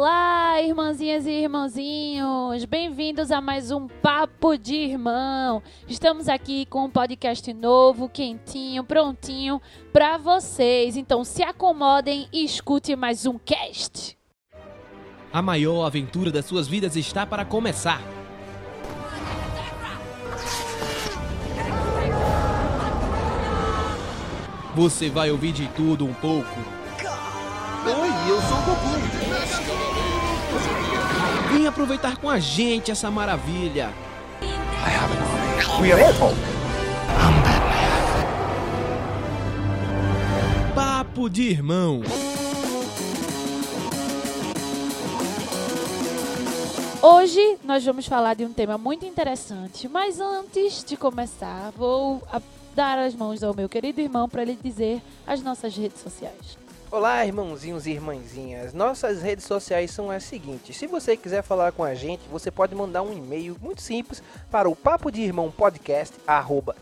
Olá, irmãzinhas e irmãozinhos! Bem-vindos a mais um Papo de Irmão. Estamos aqui com um podcast novo, quentinho, prontinho para vocês. Então se acomodem e escute mais um cast. A maior aventura das suas vidas está para começar. Você vai ouvir de tudo um pouco. Vem aproveitar com a gente essa maravilha. We are Apple. Papo de irmão. Hoje nós vamos falar de um tema muito interessante, mas antes de começar, vou dar as mãos ao meu querido irmão para ele dizer as nossas redes sociais. Olá, irmãozinhos e irmãzinhas. Nossas redes sociais são as seguintes. Se você quiser falar com a gente, você pode mandar um e-mail muito simples para o papo de irmão podcast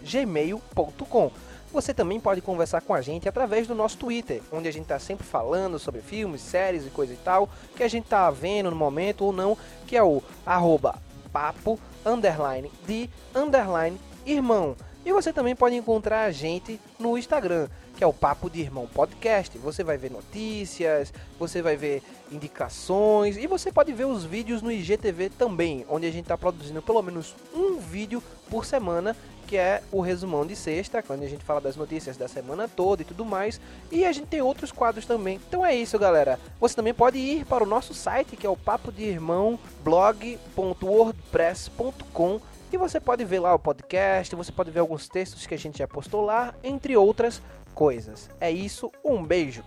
gmail.com. Você também pode conversar com a gente através do nosso Twitter, onde a gente está sempre falando sobre filmes, séries e coisa e tal, que a gente tá vendo no momento ou não, que é o arroba papo underline de underline irmão. E você também pode encontrar a gente no Instagram, que é o Papo de Irmão Podcast. Você vai ver notícias, você vai ver indicações e você pode ver os vídeos no IGTV também, onde a gente está produzindo pelo menos um vídeo por semana, que é o resumão de sexta, quando a gente fala das notícias da semana toda e tudo mais. E a gente tem outros quadros também. Então é isso, galera. Você também pode ir para o nosso site, que é o papo de irmão blog.wordpress.com e você pode ver lá o podcast, você pode ver alguns textos que a gente já postou lá, entre outras coisas. É isso, um beijo.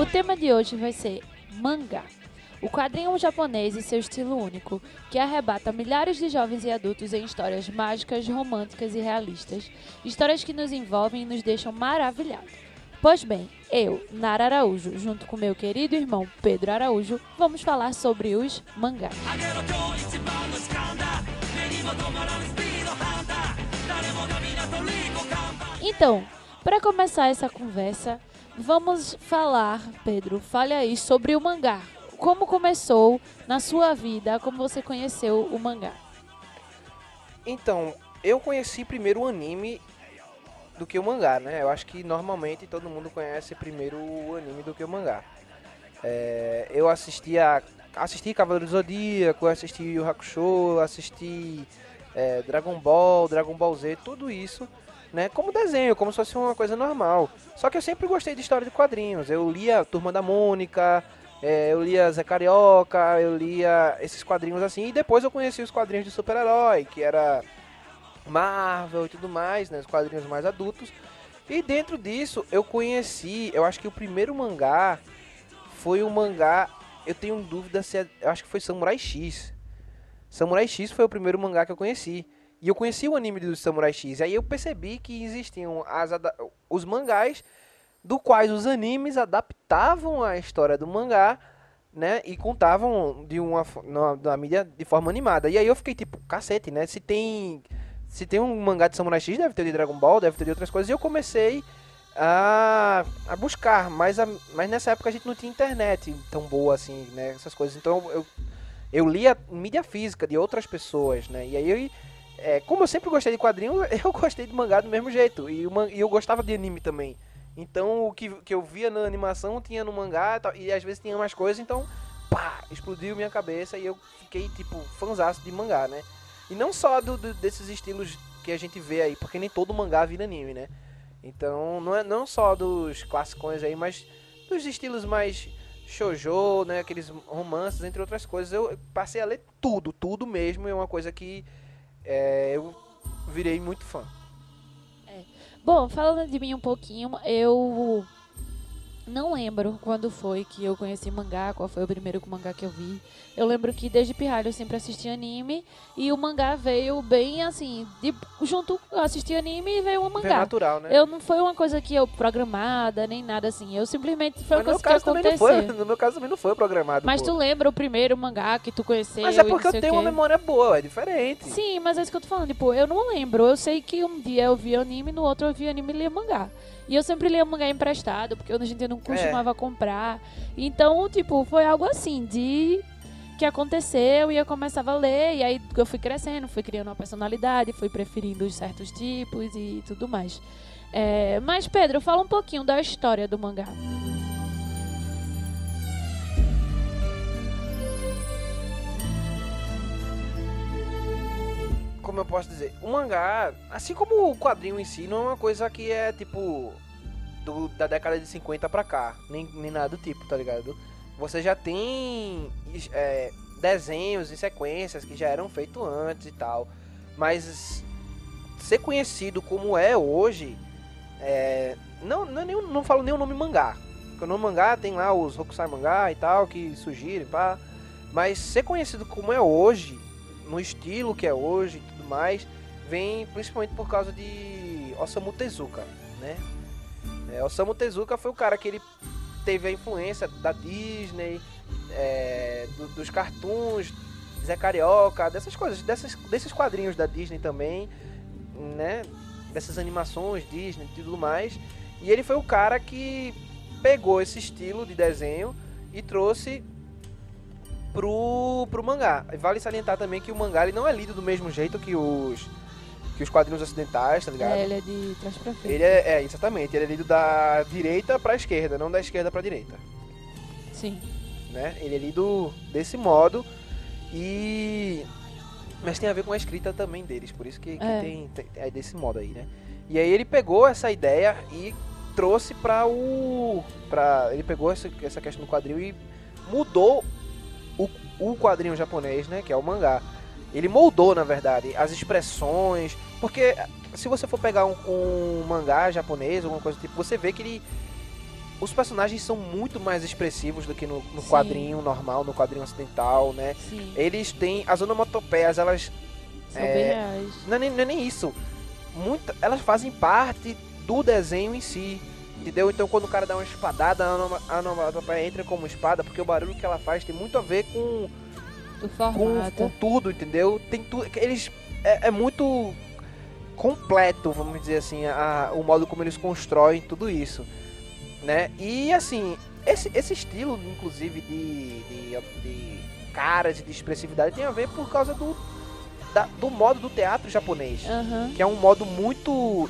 O tema de hoje vai ser mangá. O quadrinho japonês e seu estilo único, que arrebata milhares de jovens e adultos em histórias mágicas, românticas e realistas. Histórias que nos envolvem e nos deixam maravilhados. Pois bem, eu, Nara Araújo, junto com meu querido irmão Pedro Araújo, vamos falar sobre os mangás. Então, para começar essa conversa, vamos falar, Pedro, fale aí sobre o mangá. Como começou na sua vida, como você conheceu o mangá? Então, eu conheci primeiro o anime do que o mangá, né? Eu acho que normalmente todo mundo conhece primeiro o anime do que o mangá. É, eu assistia, assisti Cavaleiro do Zodíaco, assisti Yu Hakusho, assisti é, Dragon Ball, Dragon Ball Z, tudo isso, né? Como desenho, como se fosse uma coisa normal. Só que eu sempre gostei de história de quadrinhos. Eu lia Turma da Mônica, é, eu lia Zé Carioca, eu lia esses quadrinhos assim. E depois eu conheci os quadrinhos de super-herói, que era Marvel e tudo mais, né? Os quadrinhos mais adultos. E dentro disso eu conheci, eu acho que o primeiro mangá foi o mangá, eu tenho dúvida se é, eu acho que foi Samurai X. Samurai X foi o primeiro mangá que eu conheci. E eu conheci o anime do Samurai X. Aí eu percebi que existiam as, os mangás do quais os animes adaptavam a história do mangá, né? E contavam de uma na mídia de forma animada. E aí eu fiquei tipo, cacete, né? Se tem se tem um mangá de Samurai X, deve ter de Dragon Ball, deve ter de outras coisas. E eu comecei a, a buscar, mas, a, mas nessa época a gente não tinha internet tão boa assim, né? Essas coisas. Então eu, eu lia mídia física de outras pessoas, né? E aí, eu, é, como eu sempre gostei de quadrinho, eu gostei de mangá do mesmo jeito. E, o man- e eu gostava de anime também. Então o que, que eu via na animação tinha no mangá e tal, e às vezes tinha mais coisas, então pá, explodiu minha cabeça e eu fiquei tipo fanzaço de mangá, né? E não só do, do- desses estilos que a gente vê aí, porque nem todo mangá vira anime, né? Então não é não só dos classicões aí, mas dos estilos mais shoujo, né, aqueles romances, entre outras coisas. Eu passei a ler tudo, tudo mesmo, é uma coisa que é, eu virei muito fã. Bom, falando de mim um pouquinho, eu Não lembro quando foi que eu conheci mangá, qual foi o primeiro mangá que eu vi. Eu lembro que desde pirralho eu sempre assisti anime e o mangá veio bem assim, de, junto eu assisti anime e veio um mangá. natural, né? Eu não foi uma coisa que eu programada, nem nada assim. Eu simplesmente foi Mas uma coisa que aconteceu. foi. No meu caso também não foi programado. Mas pô. tu lembra o primeiro mangá que tu conheceu? Mas é porque eu tenho uma memória boa, é diferente. Sim, mas é isso que eu tô falando. Tipo, eu não lembro. Eu sei que um dia eu vi anime, no outro eu vi anime e lia mangá. E eu sempre lia mangá emprestado, porque a gente É. não costumava comprar. Então, tipo, foi algo assim, de que aconteceu e eu começava a ler, e aí eu fui crescendo, fui criando uma personalidade, fui preferindo certos tipos e tudo mais. É, mas, Pedro, fala um pouquinho da história do mangá. Como eu posso dizer? O mangá, assim como o quadrinho em si, não é uma coisa que é tipo. do- da década de 50 pra cá. Nem, nem nada do tipo, tá ligado? Você já tem é, desenhos e sequências que já eram feitos antes e tal. Mas ser conhecido como é hoje. É, não, não, é não falo nem o nome mangá. Porque o nome mangá tem lá os Hokusai mangá e tal, que surgiram, pá. Mas ser conhecido como é hoje, no estilo que é hoje e tudo mais, vem principalmente por causa de Osamu Tezuka, né? É, Osamu Tezuka foi o cara que ele teve a influência da Disney, é, do- dos cartoons, Zé Carioca, dessas coisas, dessas, desses quadrinhos da Disney também, né? Dessas animações Disney e tudo mais. E ele foi o cara que pegou esse estilo de desenho e trouxe pro, pro mangá. Vale salientar também que o mangá ele não é lido do mesmo jeito que os que os quadrinhos ocidentais, tá ligado? É, ele é de trás pra frente. Ele é, é, exatamente, ele é lido da direita pra esquerda, não da esquerda pra direita, Sim. né? Ele é lido desse modo e mas tem a ver com a escrita também deles, por isso que, que É. tem, tem é desse modo aí, né? E aí ele pegou essa ideia e trouxe pra o para ele pegou essa, essa questão do quadril e mudou o, o quadrinho japonês, né, que é o mangá. Ele moldou, na verdade, as expressões, porque se você for pegar um, um mangá japonês, alguma coisa do tipo, você vê que ele os personagens são muito mais expressivos do que no, no quadrinho normal, no quadrinho ocidental, né? Sim. Eles têm as onomatopeias, elas São é, bem reais. não é nem, não é nem isso. Muita, elas fazem parte do desenho em si. Entendeu? Então quando o cara dá uma espadada, a onoma- a onomatopeia entra como espada, porque o barulho que ela faz tem muito a ver com, com, com tudo, entendeu? Tem tudo. Eles. É, é muito completo, vamos dizer assim, a- o modo como eles constroem tudo isso. Né? E assim, esse, esse estilo, inclusive, de, de, de caras e de expressividade tem a ver por causa do, da- do modo do teatro japonês Aham. que é um modo muito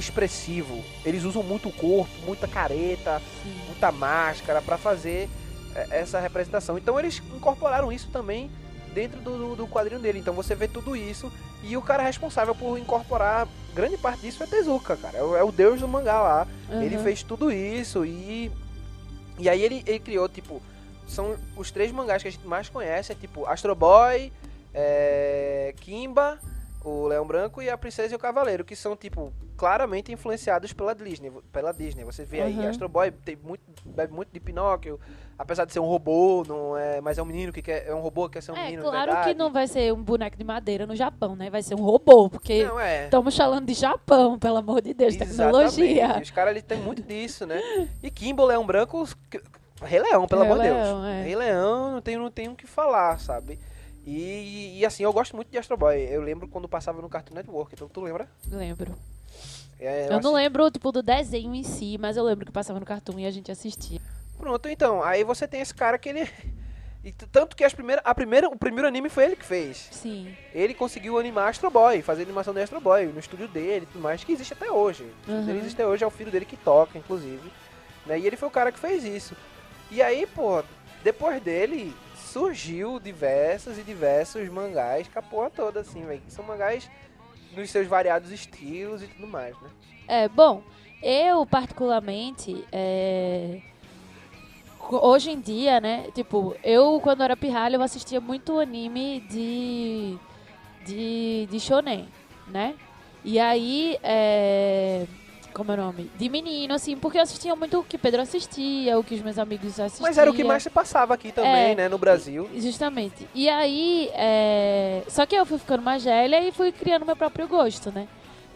expressivo. Eles usam muito o corpo, muita careta, Sim. muita máscara pra fazer é, essa representação. Então eles incorporaram isso também dentro do, do- quadrinho dele. Então você vê tudo isso e o cara responsável por incorporar grande parte disso é Tezuka, cara. É o, é o deus do mangá lá. Ele Aham. fez tudo isso e e aí ele, ele criou tipo são os três mangás que a gente mais conhece, é tipo Astro Boy, é, Kimba, o Leão Branco e a Princesa e o Cavaleiro, que são tipo claramente influenciados pela Disney, pela Disney. Você vê aí Uhum. Astro Boy tem muito bebe muito de Pinóquio, apesar de ser um robô, não é, mas é um menino que quer é um robô que quer ser um É, menino, claro verdade. que não vai ser um boneco de madeira no Japão, né? Vai ser um robô, porque Não, é. estamos falando de Japão, pelo amor de Deus, tecnologia. Exatamente. Os caras ali tem muito disso, né? E Kimbo, Leão Branco, Rei Leão, pelo Rei amor de Deus. É. Rei Leão, não tenho, não tenho o que falar, sabe? E, e, assim, eu gosto muito de Astro Boy. Eu lembro quando passava no Cartoon Network, então tu lembra? Lembro. É, Eu, não assisti- lembro, tipo, do desenho em si, mas eu lembro que passava no Cartoon e a gente assistia. Pronto, então, aí você tem esse cara que ele. E tanto que as primeiras, a primeira, o primeiro anime foi ele que fez. Sim. Ele conseguiu animar Astro Boy, fazer animação do Astro Boy no estúdio dele e tudo mais, que existe até hoje. Uhum. dele existe até hoje, é o filho dele que toca, inclusive. Né? E ele foi o cara que fez isso. E aí, pô, depois dele surgiu diversos e diversos mangás com a porra toda, assim, velho. São mangás nos seus variados estilos e tudo mais, né? É, bom, eu particularmente, é, hoje em dia, né, tipo, eu quando era pirralha eu assistia muito anime de, de, de shonen, né? E aí, é, Como é o nome? De menino, assim, porque eu assistia muito o que Pedro assistia, o que os meus amigos assistiam. Mas era o que mais se passava aqui também, É. né, no Brasil. Justamente. E aí, é... só que eu fui ficando mais velha e fui criando meu próprio gosto, né?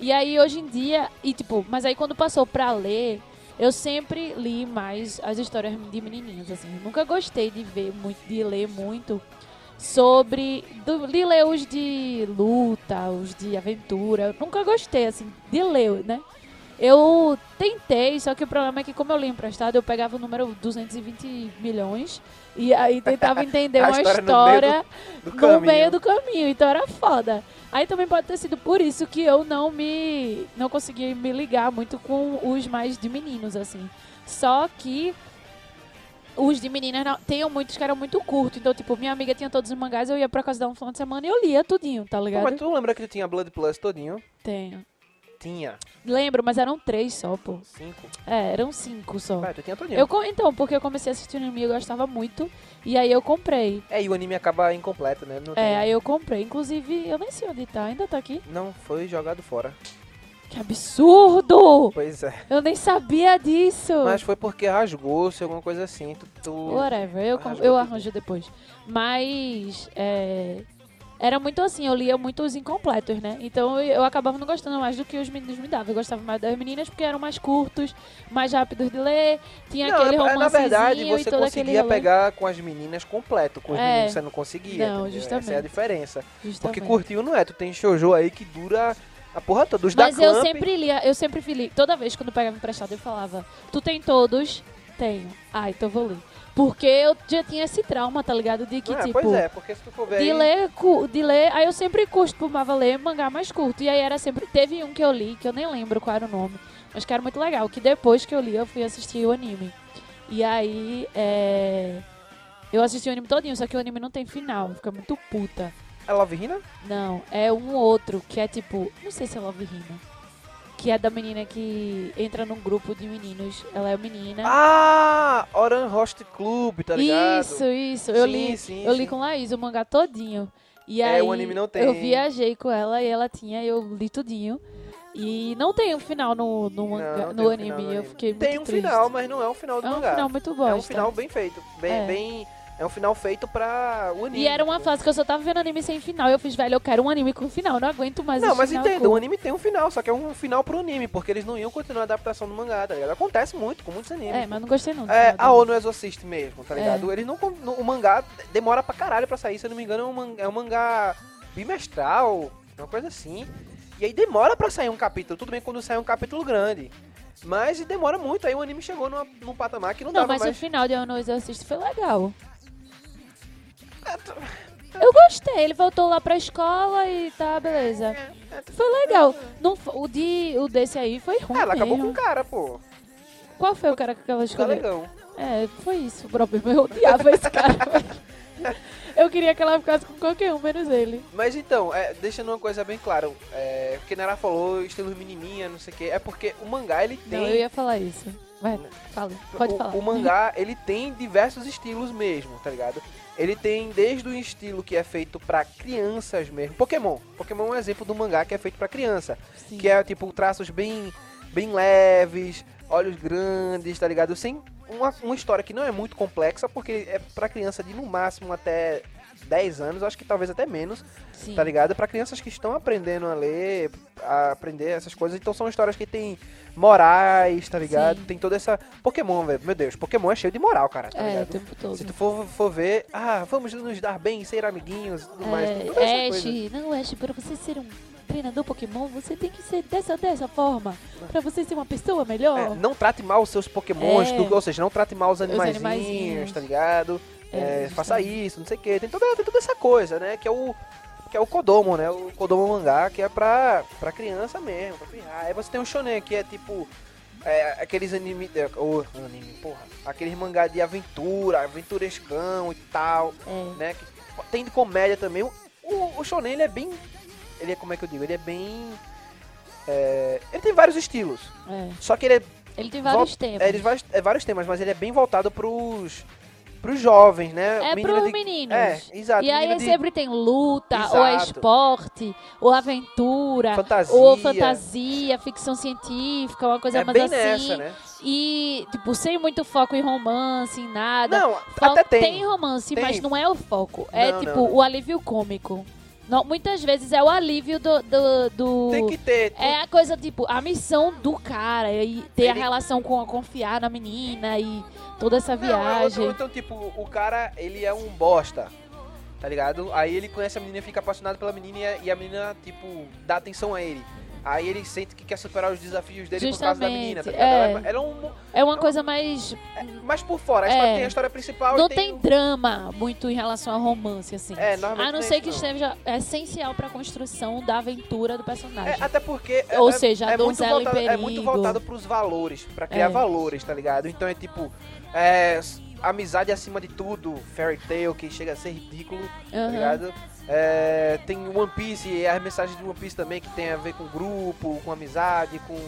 E aí, hoje em dia, e tipo, mas aí quando passou pra ler, eu sempre li mais as histórias de menininhos, assim. Eu nunca gostei de ver muito, de ler muito sobre, do, de ler os de luta, os de aventura. Eu nunca gostei, assim, de ler, né? Eu tentei, só que o problema é que como eu li emprestado, eu pegava o número 220 milhões e aí tentava entender uma história história Do no caminho. meio do caminho, então era foda. Aí também pode ter sido por isso que eu não me não consegui me ligar muito com os mais de meninos assim. Só que os de meninas não, tinham muitos que eram muito curtos, então tipo, minha amiga tinha todos os mangás, eu ia pra casa dela um final de semana e eu lia tudinho, tá Pô, ligado? mas tu lembra que tu tinha Blood Plus todinho? Tenho. Tinha. Lembro, mas eram três só, pô. Cinco. É, eram cinco só. Vai, tu tinha todinho. Eu, então, porque eu comecei a assistir o anime e eu gostava muito. E aí eu comprei. É, e o anime acaba incompleto, né? Não, É, tem- aí eu comprei. Inclusive, eu nem sei onde tá. Ainda tá aqui. não foi jogado fora. Que absurdo! Pois é. Eu nem sabia disso. Mas foi porque rasgou-se, alguma coisa assim. Tu, tu... Whatever, eu, eu arranjo depois. Mas. é, era muito assim, eu lia muito os incompletos, né? Então eu, acabava não gostando mais do que os meninos me davam. Eu gostava mais das meninas porque eram mais curtos, mais rápidos de ler, tinha Não, aquele é- é, romancezinho na verdade, você conseguia pegar com as meninas completo, com os É. meninos você não conseguia. Não, entendeu? justamente. Essa é a diferença. Porque Justamente. curtiu não é, tu tem shoujo aí que dura a porra toda. Os da Mas eu sempre lia, eu sempre li, toda vez quando pegava emprestado eu falava, tu tem todos? Tenho. Ah, então vou ler. Porque eu já tinha esse trauma, tá ligado? De que, Ah, tipo, pois é, porque se tu for ver de aí, ler, de ler, aí eu sempre costumava ler mangá mais curto. E aí era sempre, teve um que eu li, que eu nem lembro qual era o nome, mas que era muito legal, que depois que eu li eu fui assistir o anime. E aí, é... Eu assisti o anime todinho, só que o anime não tem final, fica muito puta. é Love Hina? Não, é um outro que é tipo, não sei se é Love Hina. Que é da menina que entra num grupo de meninos. Ela é menina. Ah, Oran Host Club, tá ligado? isso, isso. Eu Sim, li, sim, eu li sim. com Laís o mangá todinho. E É, aí o anime não tem. eu viajei com ela e ela tinha, eu li tudinho. E não tem um final no, no, Não, no tem um anime. no eu anime. fiquei muito Tem um triste. final, mas não é um final do É um mangá. final muito bom. É um final bem feito. Bem, É. bem- é um final feito pra o anime. E era uma fase que eu só tava vendo anime sem final. E eu fiz, velho, eu quero um anime com final. Não aguento mais Não, mas entenda, o anime tem um final, só que é um final pro anime, porque eles não iam continuar a adaptação do mangá, tá ligado? Acontece muito com muitos animes. É, mas não gostei não. É, a ONU Exorcist mesmo, tá ligado? Eles não. O mangá demora pra caralho pra sair, se eu não me engano, é um mangá, é um mangá bimestral, uma coisa assim. E aí demora pra sair um capítulo, tudo bem quando sai um capítulo grande. Mas demora muito, aí o anime chegou numa, num patamar que não, Não, dava mas mais. o final de Ono Exorcist foi legal. Eu gostei, ele voltou lá pra escola e tá, beleza. Foi legal. Não, o, de, o desse aí foi ruim ela acabou com mesmo. o cara, pô. Qual foi o cara que ela Tá escolheu? legal. É, foi isso o problema. Eu odiava esse cara. Eu queria que ela ficasse com qualquer um, menos ele. Mas então, é, deixando uma coisa bem clara, é, porque Nara falou estilo menininha, não sei o que, é porque o mangá ele tem. Não, eu ia falar isso. Vai, fala. Pode o, falar. o mangá, ele tem diversos estilos mesmo, tá ligado? Ele tem desde o estilo que é feito pra crianças mesmo. Pokémon. Pokémon é um exemplo do mangá que é feito pra criança. Sim. Que é tipo traços bem, bem leves, olhos grandes, tá ligado? Sem uma, uma história que não é muito complexa, porque é pra criança de no máximo até 10 anos, acho que talvez até menos, Sim. tá ligado? Pra crianças que estão aprendendo a ler, a aprender essas coisas. Então são histórias que tem morais, tá ligado? Sim. Tem toda essa. Pokémon, velho. Meu Deus, Pokémon é cheio de moral, cara, tá É, o ligado? tempo todo. Se tu for, for ver, ah, vamos nos dar bem, ser amiguinhos e tudo mais. tem toda essa É, Ash, não, Ash, pra você ser um treinador Pokémon, você tem que ser dessa, dessa forma. Pra você ser uma pessoa melhor. É, não trate mal os seus pokémons, É. tu- ou seja, não trate mal os animaizinhos, animaizinhos. tá ligado? É, É, faça isso, não sei o que. Tem toda, tem toda essa coisa, né? Que é o. Que é o Kodomo, né? O Kodomo mangá, que é pra, pra criança mesmo, pra. Aí você tem o Shonen, que é tipo. é, aqueles anime. é, o anime, porra. Aqueles mangá de aventura, aventurescão e tal, É. né? Que tem de comédia também. O, o, o Shonen, ele é bem. Ele é, como é que eu digo? Ele é bem. é, ele tem vários estilos. É. Só que ele é Ele tem vários temas. É, vários, é, vários temas, mas ele é bem voltado pros, pros jovens, né? É Menina pros de- meninos. É, exato. E aí menina de sempre tem luta, ou é Exato. esporte, ou aventura, fantasia. ou fantasia, ficção científica, uma coisa É mais bem assim. nessa, né? E, tipo, sem muito foco em romance, em nada. Não, Fal- até tem. romance, Tem. mas não é o foco. É Não, tipo não, não. o alívio cômico. Não, muitas vezes é o alívio do. do, do- Tem que ter. É a coisa, tipo, a missão do cara e ter a Ele- relação com a confiar na menina e toda essa Não, é viagem. então, tipo, o cara, ele é um bosta. Tá ligado? Aí ele conhece a menina, fica apaixonado pela menina a- e a menina, tipo, dá atenção a ele. Aí ele sente que quer superar os desafios dele por causa da menina, tá? Justamente, Ela, ela é um. É uma coisa mais. Mas por fora, a É. história tem a história principal Não e tem o- drama muito em relação ao romance, assim. É, A não é ser isso, que esteja essencial pra construção da aventura do personagem. É, até porque. é- Ou é- seja, a é muito donzela em voltado, É muito perigo. voltado pros valores, pra criar É. valores, tá ligado? Então é tipo. É, amizade acima de tudo, fairy tale, que chega a ser ridículo, tá Aham. ligado? É, tem One Piece e as mensagens de One Piece também que tem a ver com grupo, com amizade, com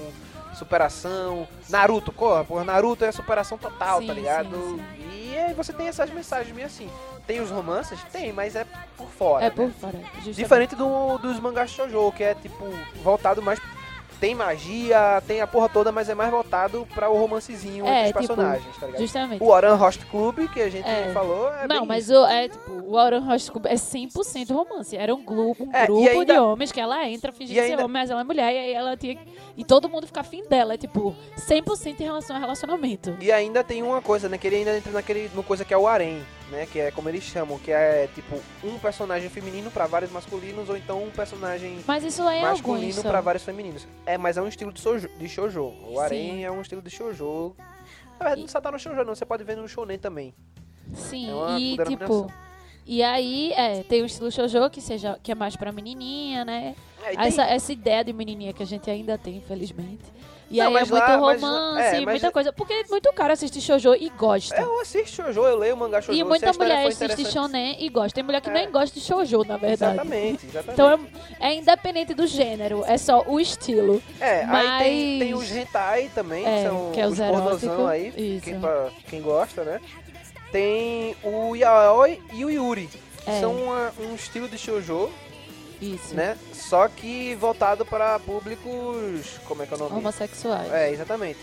superação. Naruto, porra, porra, Naruto é superação total, Sim, tá ligado? sim, E aí você tem essas mensagens meio assim. Tem os romances? Tem, mas é por fora. É né? por fora. justamente. Diferente do, dos mangás shoujo, que é tipo voltado mais tem magia, tem a porra toda, mas é mais voltado para o romancezinho É, entre os tipo, personagens, tá ligado? Justamente. O Oran Host Club, que a gente É. falou, é não, mas isso. o, é, tipo, o Auron Rocha é 100% romance. Era um grupo, um É, grupo ainda- de homens que ela entra fingindo e ser ainda- homem, mas ela é mulher, e aí ela tinha. E todo mundo fica afim dela. É tipo, 100% em relação ao relacionamento. E ainda tem uma coisa, né? Que ele ainda entra naquele, no coisa que é o harém, né? Que é como eles chamam, que é tipo um personagem feminino para vários masculinos, ou então um personagem Mas isso é masculino para vários femininos. É, mas é um estilo de, shoujo, de shoujo. O harém Sim. é um estilo de shoujo. Na verdade, não só tá no shoujo, não. Você pode ver no shonen também. Sim, É e tipo. E aí, é, tem o estilo shoujo, que, seja, que é mais pra menininha, né? É, e tem- Essa, essa ideia de menininha que a gente ainda tem, infelizmente. E Não, aí é mas muito lá- mas- romance, é, mas- muita coisa. Porque muito cara assiste shoujo e gosta. Eu assisto shoujo, eu leio mangá shoujo. E muita mulher assiste shonen e gosta. Tem mulher que É. nem gosta de shoujo, na verdade. Exatamente, exatamente. Então é, é independente do gênero, é só o estilo. É, aí tem, tem Mas- os hentai também, É, são que é os pornozão aí, quem, pra- quem gosta, né? Tem o yaoi e o yuri, que É. são uma- um estilo de shoujo, Isso. né? Só que voltado para públicos, como é que é o nome? Homossexuais. É, exatamente.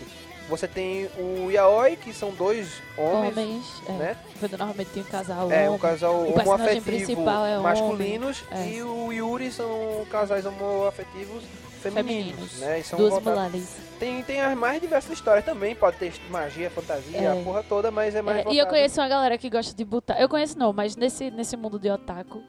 Você tem o yaoi, que são dois homens, Homens, é. né? Quando normalmente tem um casal É, um homem. casal homoafetivo é homem, masculinos é. e o Yuri são casais homoafetivos femininos, femininos. né? E são Duas voltados- mulheres. Tem, tem as mais diversas histórias também, pode ter magia, fantasia, É. a porra toda, mas é mais É, e eu conheço uma galera que gosta de botar. Eu conheço não, mas nesse, nesse mundo de otaku,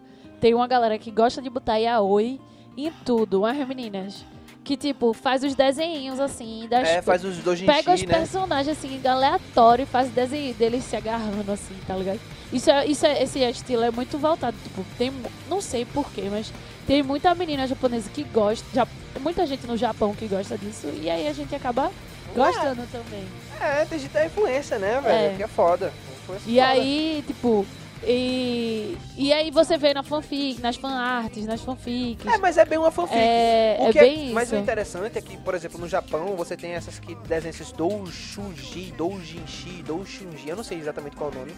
tem uma galera que gosta de botar yaoi em tudo, as meninas. Que, tipo, faz os desenhinhos assim, das É, faz os doujinshi, Pega os né? personagens assim, aleatório e faz desenho deles se agarrando assim, tá ligado? Isso é, isso é, esse estilo é muito voltado, tipo, tem, não sei porquê, mas tem muita menina japonesa que gosta, já, muita gente no Japão que gosta disso, e aí a gente acaba gostando também. É, tem gente da influência, né, velho? É. Que é foda. Influência E foda. aí, tipo, e, e aí você vê na fanfic, nas fanarts, nas fanfics. É, mas é bem uma fanfic. É, O é que bem Mas o interessante é que, por exemplo, no Japão, você tem essas que desenham esses doujinshi, doujinshi, doujinshi, eu não sei exatamente qual é o nome,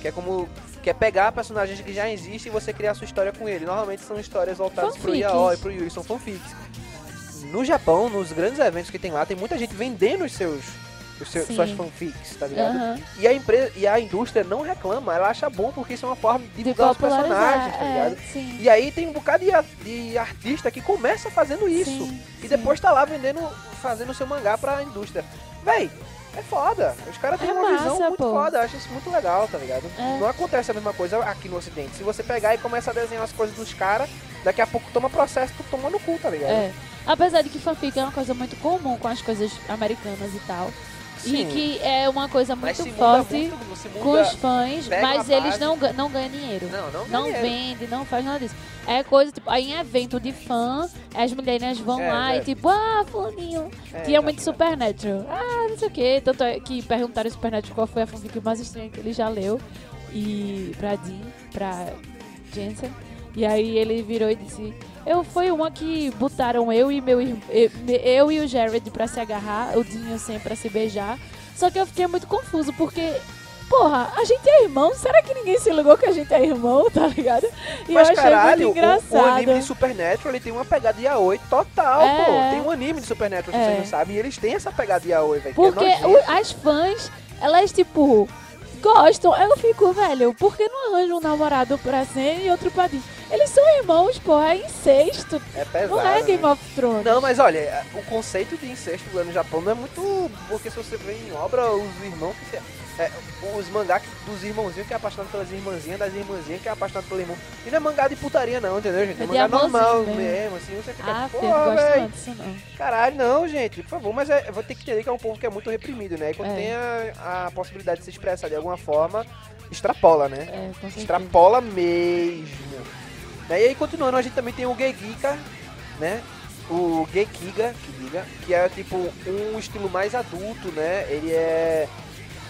que é como, que é pegar personagens que já existem e você criar a sua história com ele. Normalmente são histórias voltadas pro Fanfics. yaoi, pro yuri, são fanfics. No Japão, nos grandes eventos que tem lá, tem muita gente vendendo os seus, os seus suas fanfics, tá ligado? Aham. E a empresa e a indústria não reclama, ela acha bom porque isso é uma forma de De divulgar os personagens, tá ligado? é. E aí tem um bocado de, de artista que começa fazendo isso. Sim, E sim. depois tá lá vendendo, fazendo seu mangá pra indústria. Véi, é foda. Os caras têm É uma visão massa, muito pô. foda. Eu acho isso muito legal, tá ligado? É. Não acontece a mesma coisa aqui no ocidente. Se você pegar e começa a desenhar as coisas dos caras, daqui a pouco toma processo, tu toma no cu, tá ligado? É. Apesar de que fanfic é uma coisa muito comum com as coisas americanas e tal. Sim. E que é uma coisa muito forte muito, muda... com os fãs, pega mas eles não, não ganham dinheiro. Não, não, Não ganha. vende, não faz nada disso. É coisa, tipo, aí em evento de fã, as mulheres vão É, lá é. e tipo, ah, fulaninho. É, Tinha muito exato. Supernatural. Ah, não sei o quê. Tanto é que perguntaram em Supernatural qual foi a fanfic mais estranha que ele já leu. E pra Dean, pra Jensen. E aí ele virou e disse, eu foi uma que botaram eu e meu irmão, eu e o Jared pra se agarrar, o Dinho sempre pra se beijar. Só que eu fiquei muito confuso, porque porra, a gente é irmão? Será que ninguém se ligou que a gente é irmão, tá ligado? E Mas eu achei caralho, muito o, o engraçado. anime de Supernatural ele tem uma pegada yaoi total, É. pô. Tem um anime de Supernatural, É. vocês não sabem, e eles têm essa pegada yaoi, velho. Porque é nojento. o- as fãs, elas, tipo, gostam. Eu fico, velho, por que não arranja um namorado pra ser e outro pra Dean? Eles são irmãos, pô, é incesto. É pesado. Não é né? Game of Thrones. Não, mas olha, o conceito de incesto lá no Japão não é muito. Porque se você vê em obra, os irmãos que se. É, os mangá dos irmãozinhos que é apaixonado pelas irmãzinhas, das irmãzinhas que é apaixonado pelo irmão. E não é mangá de putaria, não, entendeu, gente? É, É mangá normal mesmo. mesmo, assim. Você fica, Ah, pô, filho, não gosto velho. não disso, não. Caralho, não, gente, por favor, mas é, vou ter que entender que é um povo que é muito reprimido, né? E quando É. tem a, a possibilidade de se expressar de alguma forma, extrapola, né? É, com certeza. Extrapola mesmo. E aí, continuando, a gente também tem o Gegika, né? O Gekiga, que diga, que é tipo um estilo mais adulto, né? Ele é.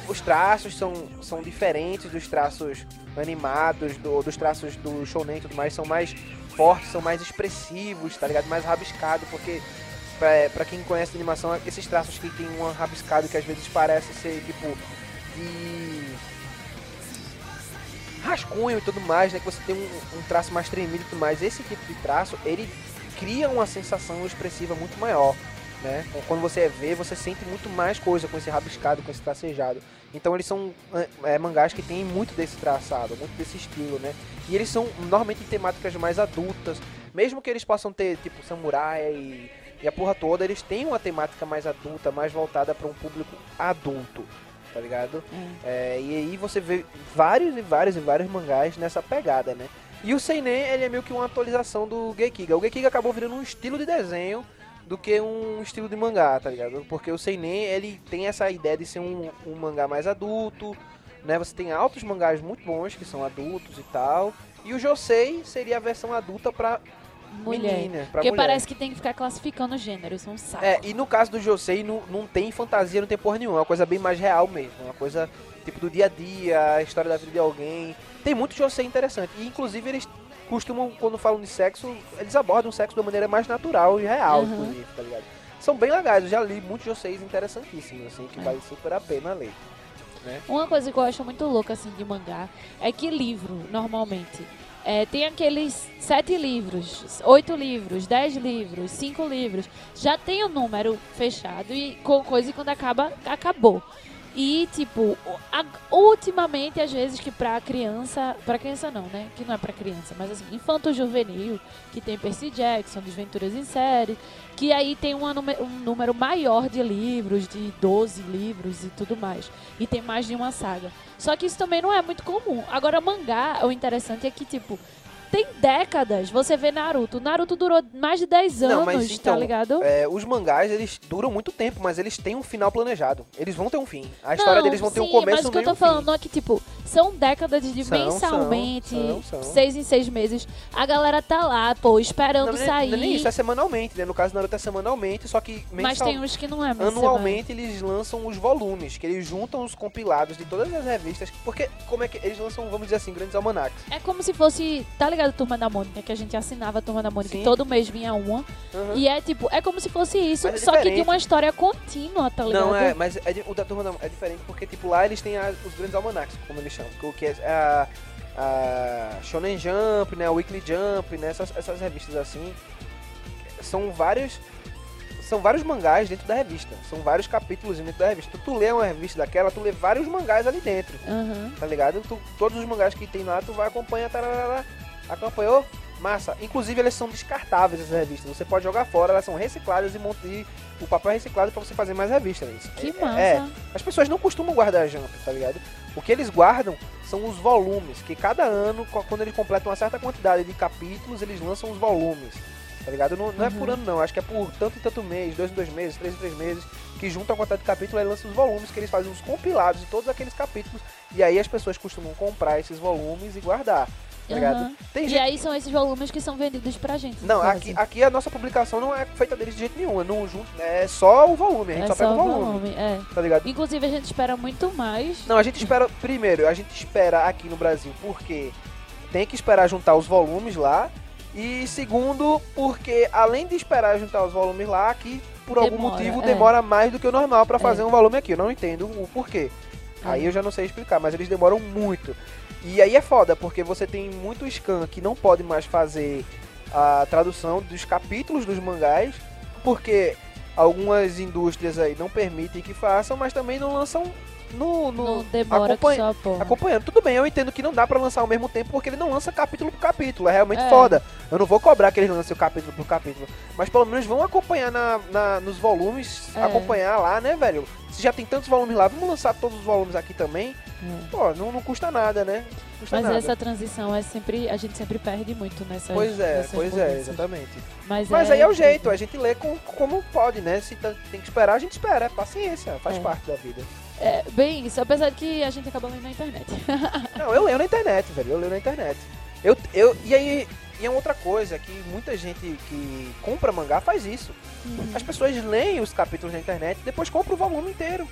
Os traços são, são diferentes dos traços animados, do- dos traços do shonen e tudo mais, são mais fortes, são mais expressivos, tá ligado? Mais rabiscado, porque pra, pra quem conhece animação, esses traços que tem um rabiscado que às vezes parece ser tipo de rascunho e tudo mais, né? Que você tem um, um traço mais tremido e tudo mais. Esse tipo de traço, ele cria uma sensação expressiva muito maior, né? Quando você vê, você sente muito mais coisa com esse rabiscado, com esse tracejado. Então eles são é, é, mangás que tem muito desse traçado, muito desse estilo, né? E eles são normalmente em temáticas mais adultas, mesmo que eles possam ter tipo samurai e, e a porra toda, eles têm uma temática mais adulta, mais voltada para um público adulto, tá ligado? É, e aí você vê vários e vários e vários mangás nessa pegada, né? E o Seinen, ele é meio que uma atualização do Gekiga. O Gekiga acabou virando um estilo de desenho do que um estilo de mangá, tá ligado? Porque o Seinen, ele tem essa ideia de ser um, um mangá mais adulto, né? Você tem altos mangás muito bons que são adultos e tal. E o Josei seria a versão adulta pra Mulher. menina, Porque mulher. parece que tem que ficar classificando gêneros, um saco. É, e no caso do Josei não, não tem fantasia, não tem porra nenhuma, é uma coisa bem mais real mesmo, uma coisa tipo do dia a dia, a história da vida de alguém. Tem muito Josei interessante, e inclusive eles costumam, quando falam de sexo, eles abordam o sexo de uma maneira mais natural e real, Uhum. inclusive, tá ligado? São bem legais, eu já li muitos Joseis interessantíssimos, assim, que É. vale super a pena ler. Uma coisa que eu acho muito louca assim de mangá é que livro, normalmente, é, tem aqueles sete livros, oito livros, dez livros, cinco livros. Já tem o número fechado e com coisa e quando acaba, acabou. E, tipo, ultimamente, às vezes, que pra criança. Pra criança não, né? Que não é pra criança, mas assim, infanto juvenil, que tem Percy Jackson, Desventuras em Série, que aí tem um número maior de livros, de 12 livros e tudo mais. E tem mais de uma saga. Só que isso também não é muito comum. Agora, mangá, o interessante é que, tipo, tem décadas. Você vê Naruto. Naruto durou mais de 10 anos, Não, mas tá então, ligado? É, os mangás, eles duram muito tempo, mas eles têm um final planejado. Eles vão ter um fim. A história Não, deles vão ter um sim, começo, mas o que eu tô fim. falando é que, tipo, são décadas de São, mensalmente, são, são, seis em seis meses. A galera tá lá, pô, esperando Não, é- sair. não é nem isso, é semanalmente, né? No caso, Naruto é semanalmente, só que mas mensal- tem uns que não é mensal. anualmente eles lançam os volumes, que eles juntam os compilados de todas as revistas. Porque, como é que eles lançam, vamos dizer assim, grandes almanacs. É como se fosse, tá ligado, Turma da Mônica, que a gente assinava a Turma da Mônica Sim. e todo mês vinha uma. Aham. E é tipo, é como se fosse isso, é só que de uma história contínua, tá ligado? Não, é, mas é o da turma da, é diferente porque, tipo, lá eles têm a- os grandes almanacs, como eles chamam. O que é a, a Shonen Jump, né? A Weekly Jump, né? Essas, essas revistas assim. São vários. São vários mangás dentro da revista. São vários capítulos dentro da revista. Tu lê uma revista daquela, tu lê vários mangás ali dentro. Aham. tá ligado? Tu- todos os mangás que tem lá, tu vai acompanhar, tararara, acompanhou? Massa. Inclusive, elas são descartáveis, essas revistas. Você pode jogar fora, elas são recicladas e montar o papel é reciclado pra você fazer mais revistas. Isso. Que É- massa. É, as pessoas não costumam guardar a Jump, tá ligado? O que eles guardam são os volumes, que cada ano, quando eles completam uma certa quantidade de capítulos, eles lançam os volumes. Tá ligado? Não, não é por Uhum. ano não, acho que é por tanto em tanto mês, dois em dois meses, três em três meses, que juntam a quantidade de capítulos e lançam os volumes, que eles fazem os compilados de todos aqueles capítulos, e aí as pessoas costumam comprar esses volumes e guardar. Tem E aí são esses volumes que são vendidos pra gente. Não, aqui, aqui a nossa publicação não é feita deles de jeito nenhum. É, não, junto, é só o volume, a gente é só pega o o volume, é. tá ligado? Inclusive, a gente espera muito mais. Não, a gente espera. Primeiro, a gente espera aqui no Brasil porque tem que esperar juntar os volumes lá. E segundo, porque além de esperar juntar os volumes lá, aqui por algum Demora, motivo é. demora mais do que o normal pra É. fazer um volume aqui. Eu não entendo o porquê. Aí eu já não sei explicar, mas eles demoram muito. E aí é foda, porque você tem muito scan que não pode mais fazer a tradução dos capítulos dos mangás, porque algumas indústrias aí não permitem que façam, mas também não lançam no, no Não demora acompanha- acompanhando. Tudo bem, eu entendo que não dá pra lançar ao mesmo tempo porque ele não lança capítulo por capítulo. É realmente É. foda. Eu não vou cobrar que eles lancem o capítulo por capítulo. Mas pelo menos vão acompanhar na, na- nos volumes, É. acompanhar lá, né, velho? Se já tem tantos volumes lá, vamos lançar todos os volumes aqui também. É. Pô, não, não custa nada, né? Custa Mas nada. essa transição é sempre. A gente sempre perde muito nessas. Pois é, pois é, mudanças. exatamente. Mas, Mas aí é o jeito, a gente lê com, como pode, né? Se tá- tem que esperar, a gente espera. É paciência, faz É. parte da vida. É, bem isso, apesar de que a gente acaba lendo na internet. Não, eu leio na internet, velho. Eu leio na internet. Eu, eu, e aí, e é outra coisa que muita gente que compra mangá faz isso. As pessoas leem os capítulos na internet e depois compram o volume inteiro.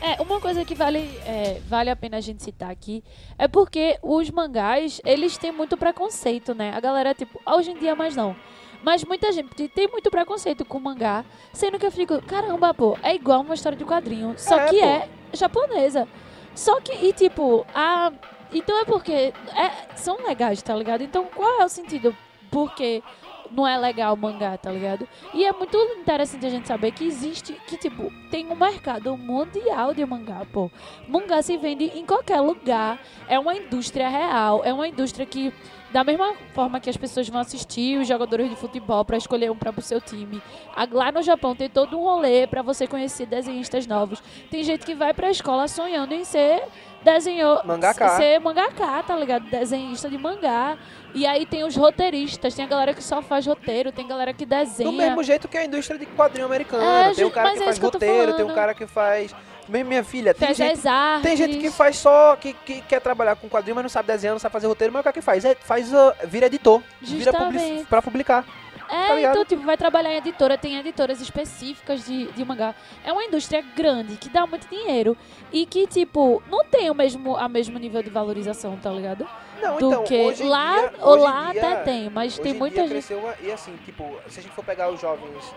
É, uma coisa que vale, é, vale a pena a gente citar aqui é porque os mangás, eles têm muito preconceito, né? A galera, tipo, hoje em dia mais não. Mas muita gente tem muito preconceito com mangá, sendo que eu fico, caramba, pô, é igual uma história de quadrinho, só É, que pô. é japonesa. Só que, e tipo, a. Então é porque é, são legais, tá ligado? Então qual é o sentido? Porque não é legal o mangá, tá ligado? E é muito interessante a gente saber que existe, que tipo, tem um mercado mundial de mangá, pô. Mangá se vende em qualquer lugar, é uma indústria real, é uma indústria que, da mesma forma que as pessoas vão assistir os jogadores de futebol pra escolher um para o seu time, a- lá no Japão tem todo um rolê pra você conhecer desenhistas novos. Tem gente que vai pra escola sonhando em ser desenhou Mangaka. ser mangaka, tá ligado? Desenhista de mangá. E aí tem os roteiristas, tem a galera que só faz roteiro, tem galera que desenha. Do mesmo jeito que a indústria de quadrinho americano. É, tem um ju- cara que é faz roteiro, tem um cara que faz. Mesmo minha filha, tem gente, tem gente que faz só. Que, que quer trabalhar com quadrinho, mas não sabe desenhar, não sabe fazer roteiro, mas o cara que faz? É, faz uh, vira editor. Vira publici Justamente. pra publicar. É, tá então, tipo, vai trabalhar em editora, tem editoras específicas de, de mangá. É uma indústria grande, que dá muito dinheiro. E que, tipo, não tem o mesmo, a mesmo nível de valorização, tá ligado? Não, Do então, que lá, dia- ou lá dia- até tem, mas tem em muita gente. uma- e assim, tipo, se a gente for pegar os jovens,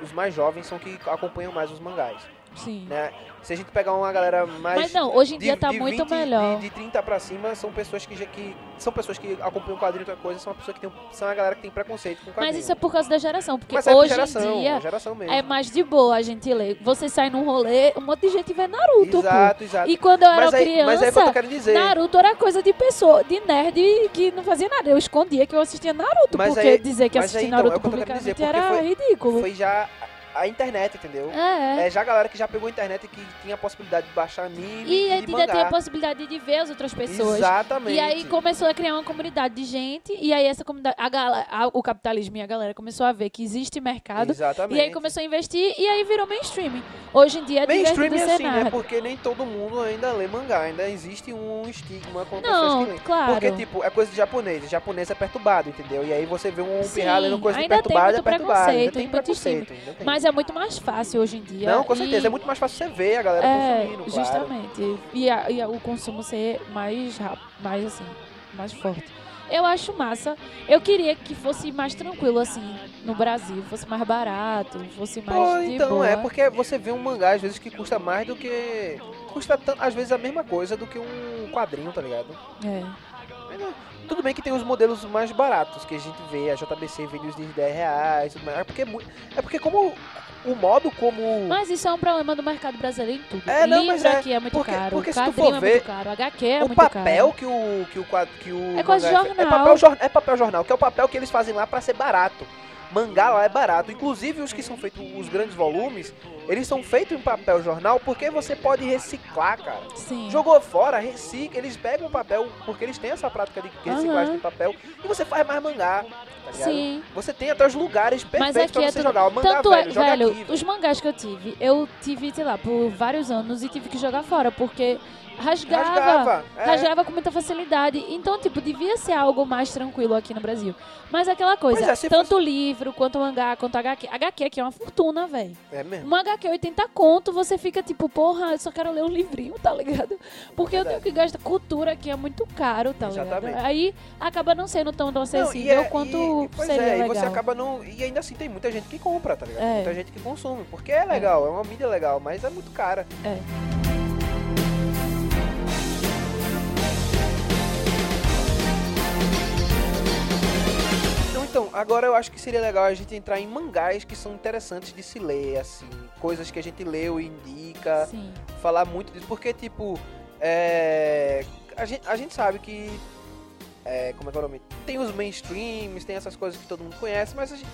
os mais jovens são que acompanham mais os mangás, Sim. né? Se a gente pegar uma galera mais Mas não, hoje em de, dia tá de muito 20, melhor. De, de 30 pra cima são pessoas que, já, que são pessoas que acompanham quadrinho outra coisa, são uma pessoa que tem, são a galera que tem preconceito com quadrinho. Mas isso é por causa da geração, porque Mas é hoje geração, em dia geração mesmo. é mais de boa a gente ler. Você sai num rolê, um monte de gente vê Naruto, exato, pô. exato. E quando eu era mas, aí, criança, mas aí é o que eu tô querendo dizer. Naruto era coisa de pessoa, de nerd que não fazia nada. Eu escondia que eu assistia Naruto, Mas porque aí- dizer que assistia então, é Naruto o dizer, publicamente porque era foi- ridículo. Foi já a, a internet, entendeu? É, É já a galera que já pegou a internet e que tinha a possibilidade de baixar anime E e, ainda tem a mangá. possibilidade de ver as outras pessoas. Exatamente. E aí começou a criar uma comunidade de gente, e aí essa comunidade, a galera, a- o capitalismo e a galera começou a ver que existe mercado, Exatamente. e aí começou a investir, e aí virou mainstream. Hoje em dia é Mainstream é assim, né? Porque nem todo mundo ainda lê mangá. Ainda existe um estigma com Não, pessoas que lêem. claro. Porque, tipo, é coisa de japonês. O japonês é perturbado, entendeu? E aí você vê um Sim, pirra lendo coisa de ainda tem perturbado, é perturbado. Ainda preconceito, tem muito preconceito. ainda tem. Mas é muito mais fácil hoje em dia. Não, com e- certeza. É muito mais fácil você ver a galera É, consumindo, claro. justamente. E, a- e a- o consumo ser mais rápido, mais assim, mais forte. Eu acho massa. Eu queria que fosse mais tranquilo, assim, no Brasil. Fosse mais barato, fosse mais Pô, então, boa. é porque você vê um mangá, às vezes, que custa mais do que... Custa, às vezes, a mesma coisa do que um quadrinho, tá ligado? É. Tudo bem que tem os modelos mais baratos que a gente vê, a JBC vende os de 10 reais, tudo mais. É porque, é é porque como o modo como. Mas isso é um problema do mercado brasileiro em tudo. É, não, Livro mas é, aqui é muito porque- caro, porque se tu for é ver, muito caro, HQ é o muito papel caro. que o que o quad- que o É quase é jornal. papel, jor- é papel jornal, que é o papel que eles fazem lá pra ser barato. Mangá lá é barato. Inclusive os que são feitos os grandes volumes, eles são feitos em papel jornal porque você pode reciclar, cara. Sim. Jogou fora, recicla, eles pegam o papel, porque eles têm essa prática de reciclagem Aham. de papel, e você faz mais mangá, tá? Sim. Você tem até os lugares Mas perfeitos aqui pra é você tudo- jogar. O mangá Tanto velho, é, velho, aqui. os mangás que eu tive, eu tive, sei lá, por vários anos e tive que jogar fora, porque rasgava. Rasgava. é. Rasgava com muita facilidade. Então, tipo, devia ser algo mais tranquilo aqui no Brasil. Mas aquela coisa, é, tanto livro, quanto mangá, quanto HQ. HQ aqui é uma fortuna, velho. É mesmo. Uma HQ 80 conto, você fica tipo, porra, eu só quero ler um livrinho, tá ligado? Porque eu tenho que gastar. Cultura aqui é muito caro, tá Exatamente. ligado? Aí acaba não sendo tão, tão Não, acessível é- quanto e- seria é, legal. e você acaba não. E ainda assim tem muita gente que compra, tá ligado? É. Muita gente que consome. Porque é legal, é, uma mídia legal, mas é muito cara. É. Então, agora eu acho que seria legal a gente entrar em mangás que são interessantes de se ler, assim. Coisas que a gente leu e indica. Sim. Falar muito disso. Porque, tipo, é, a, gente, a gente sabe que. É, como é que é o nome? Tem os mainstreams, tem essas coisas que todo mundo conhece, mas a gente,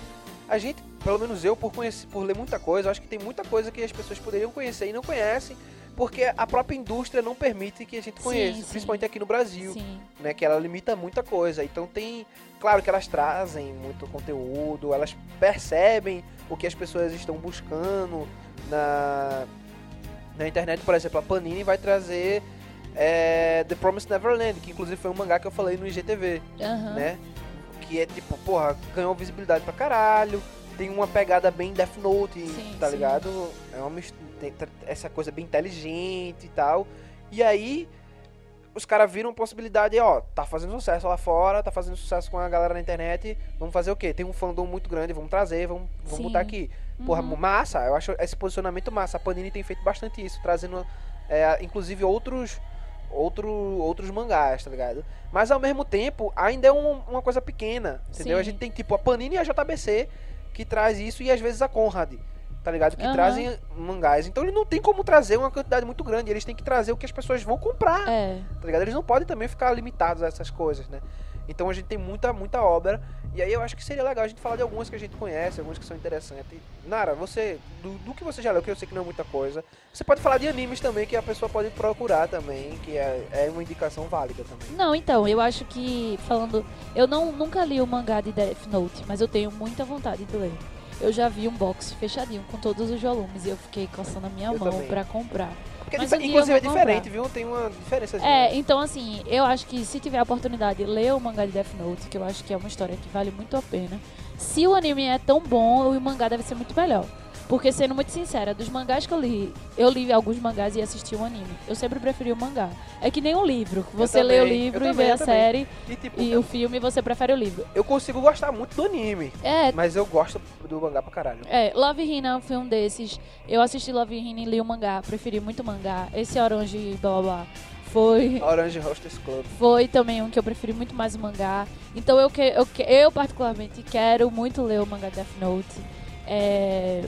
a gente, pelo menos eu, por, conhecer, por ler muita coisa, eu acho que tem muita coisa que as pessoas poderiam conhecer e não conhecem, porque a própria indústria não permite que a gente conheça, sim. principalmente aqui no Brasil, Sim. né? Que ela limita muita coisa. Então tem. Claro que elas trazem muito conteúdo, elas percebem o que as pessoas estão buscando na, na internet, por exemplo, a Panini vai trazer é, The Promised Neverland, que inclusive foi um mangá que eu falei no IGTV, Aham. né? Que é tipo, porra, ganhou visibilidade pra caralho, tem uma pegada bem Death Note, Sim, tá sim. ligado? É uma mis- tem tra- essa coisa bem inteligente e tal. E aí os caras viram a possibilidade, ó, tá fazendo sucesso lá fora, tá fazendo sucesso com a galera na internet, vamos fazer o quê? Tem um fandom muito grande, vamos trazer, vamos, vamos Sim. botar aqui. Porra, Uhum. massa, eu acho esse posicionamento massa. A Panini tem feito bastante isso, trazendo, é, inclusive, outros, outro, outros mangás, tá ligado? Mas ao mesmo tempo, ainda é um- uma coisa pequena, entendeu? A Sim. gente tem tipo a Panini e a JBC que traz isso, e às vezes a Conrad, tá ligado? Que Aham. trazem mangás. Então ele não tem como trazer uma quantidade muito grande, eles têm que trazer o que as pessoas vão comprar É. tá ligado? Eles não podem também ficar limitados a essas coisas, né? Então a gente tem muita, muita obra. E aí eu acho que seria legal a gente falar de algumas que a gente conhece, algumas que são interessantes. Nara, você, do, do que você já leu, que eu sei que não é muita coisa, você pode falar de animes também, que a pessoa pode procurar também, que é, é uma indicação válida também. Não, então, eu acho que, falando. Eu não, nunca li o mangá de Death Note, mas eu tenho muita vontade de ler. Eu já vi um box fechadinho com todos os volumes e eu fiquei coçando a minha Eu mão pra comprar. Porque, Mas um dia inclusive, é diferente, viu? Tem uma diferença. É, então assim, eu acho que se tiver a oportunidade de ler o mangá de Death Note, que eu acho que é uma história que vale muito a pena, se o anime é tão bom, o mangá deve ser muito melhor. Porque, sendo muito sincera, dos mangás que eu li, eu li alguns mangás e assisti o anime. Eu sempre preferi o mangá. É que nem um livro. Você lê o também, livro e também, vê a também. série E tipo, e eu, o filme você prefere o livro. eu consigo gostar muito do anime, É, mas eu gosto do mangá pra caralho. É, Love Hina foi um desses. Eu assisti Love Hina e li o mangá, preferi muito o mangá. Esse Orange blá blá foi, Orange Hostess Club. foi também um que eu preferi muito mais o mangá. Então eu, que, eu, que- eu particularmente quero muito ler o mangá Death Note. É,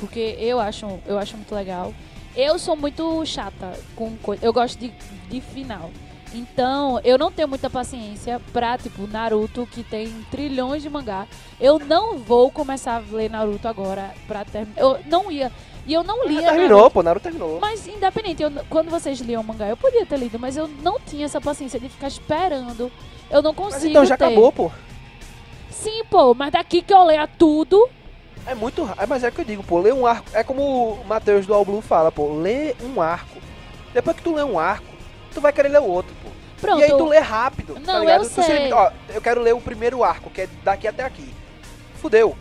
porque eu acho, eu acho muito legal. Eu sou muito chata com coisa. Eu gosto de, de final. Então, eu não tenho muita paciência pra, tipo, Naruto, que tem trilhões de mangá. Eu não vou começar a ler Naruto agora pra terminar. Eu não ia. E eu não lia. Ah, terminou, Naruto. pô, Naruto terminou. Mas, independente, eu- quando vocês liam o mangá, eu podia ter lido, mas eu não tinha essa paciência de ficar esperando. Eu não consigo. Mas então já ter. acabou, pô. Sim, pô, mas daqui que eu leia tudo. É muito raro, mas é o que eu digo, pô, lê um arco. É como o Matheus do All Blue fala, pô, lê um arco. Depois que tu lê um arco, tu vai querer ler o outro, pô. Pronto. E aí tu lê rápido, tá Não, ligado? eu Tu se sei. limita- ó, eu quero ler o primeiro arco, que é daqui até aqui. Fudeu.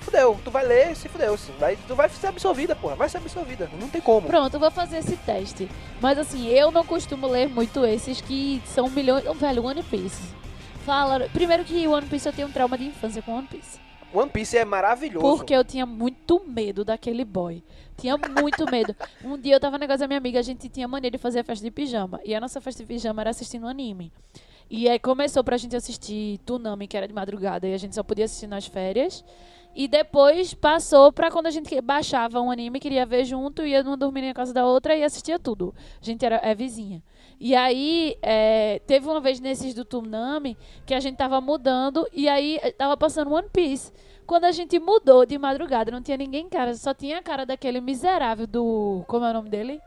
Fudeu. Tu vai ler, se fudeu. sim. Vai, tu vai ser absorvida, porra. Vai ser absorvida. Não tem como. Pronto, eu vou fazer esse teste. Mas assim, eu não costumo ler muito esses que são milhões. Oh, velho, One Piece. Fala. Primeiro que One Piece eu tenho um trauma de infância com One Piece. One Piece é maravilhoso. Porque eu tinha muito medo daquele boy. Tinha muito medo. Um dia eu tava na casa da minha amiga, a gente tinha mania de fazer a festa de pijama. E a nossa festa de pijama era assistindo anime. E aí começou pra gente assistir Tsunami, que era de madrugada, e a gente só podia assistir nas férias. E depois passou pra quando a gente baixava um anime, queria ver junto, ia uma dormir na casa da outra e assistia tudo. A gente era é vizinha. E aí, é, teve uma vez nesses do Tsunami que a gente tava mudando e aí eh, tava passando One Piece. Quando a gente mudou de madrugada, não tinha ninguém em casa, só tinha a cara daquele miserável do. Como é o nome dele?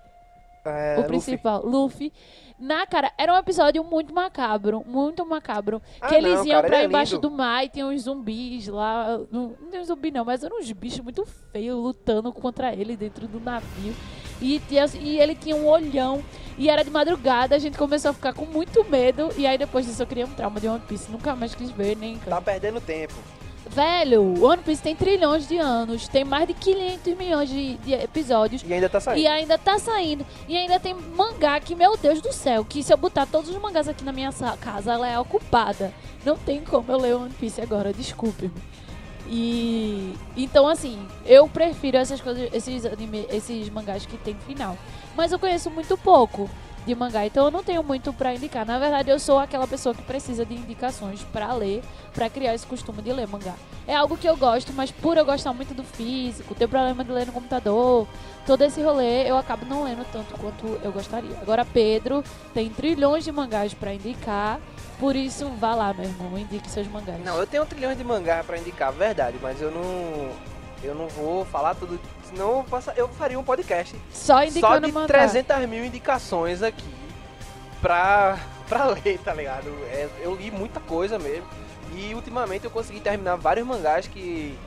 É, o Luffy. principal, Luffy. Na cara, era um episódio muito macabro, muito macabro. Ah, que eles não, iam cara, pra é embaixo lindo. do mar e tinha uns zumbis lá. Não, não tem zumbi não, mas eram uns bichos muito feios lutando contra ele dentro do navio. E, tinha- e ele tinha um olhão. E era de madrugada, a gente começou a ficar com muito medo. E aí depois disso eu criei um trauma de One Piece. Nunca mais quis ver, nem. Tá perdendo tempo. Velho, One Piece tem trilhões de anos, tem mais de 500 milhões de, de episódios. E ainda tá saindo. E ainda tá saindo. E ainda tem mangá que, meu Deus do céu, que se eu botar todos os mangás aqui na minha sa- casa, ela é ocupada. Não tem como eu ler One Piece agora, desculpe-me. E então assim, eu prefiro essas coisas, esses anime, esses mangás que tem final. Mas eu conheço muito pouco. de mangá, então eu não tenho muito pra indicar. Na verdade, eu sou aquela pessoa que precisa de indicações pra ler, pra criar esse costume de ler mangá. É algo que eu gosto, mas por eu gostar muito do físico, ter problema de ler no computador, todo esse rolê, eu acabo não lendo tanto quanto eu gostaria. Agora, Pedro tem trilhões de mangás pra indicar, por isso vá lá, meu irmão, indique seus mangás. Não, eu tenho trilhões de mangá pra indicar, verdade, mas eu não. Eu não vou falar tudo. Senão eu, passa- eu faria um podcast Só só de mangá. 300 mil indicações aqui pra, pra ler, tá ligado? É, eu li muita coisa mesmo. E ultimamente eu consegui terminar vários mangás que,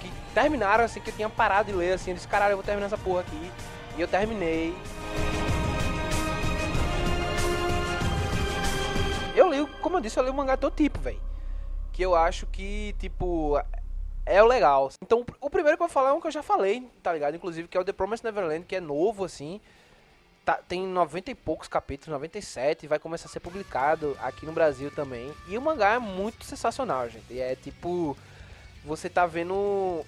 que terminaram assim, que eu tinha parado de ler, assim, eu disse, caralho, eu vou terminar essa porra aqui. E eu terminei. Eu li, como eu disse, eu li o mangá todo tipo, velho. Que eu acho que, tipo, é o legal. Então, o primeiro que eu vou falar é um que eu já falei, tá ligado? Inclusive, que é o The Promised Neverland, que é novo, assim. Tá, tem 90 e poucos capítulos, 97, vai começar a ser publicado aqui no Brasil também. E o mangá é muito sensacional, gente. E é tipo. Você tá vendo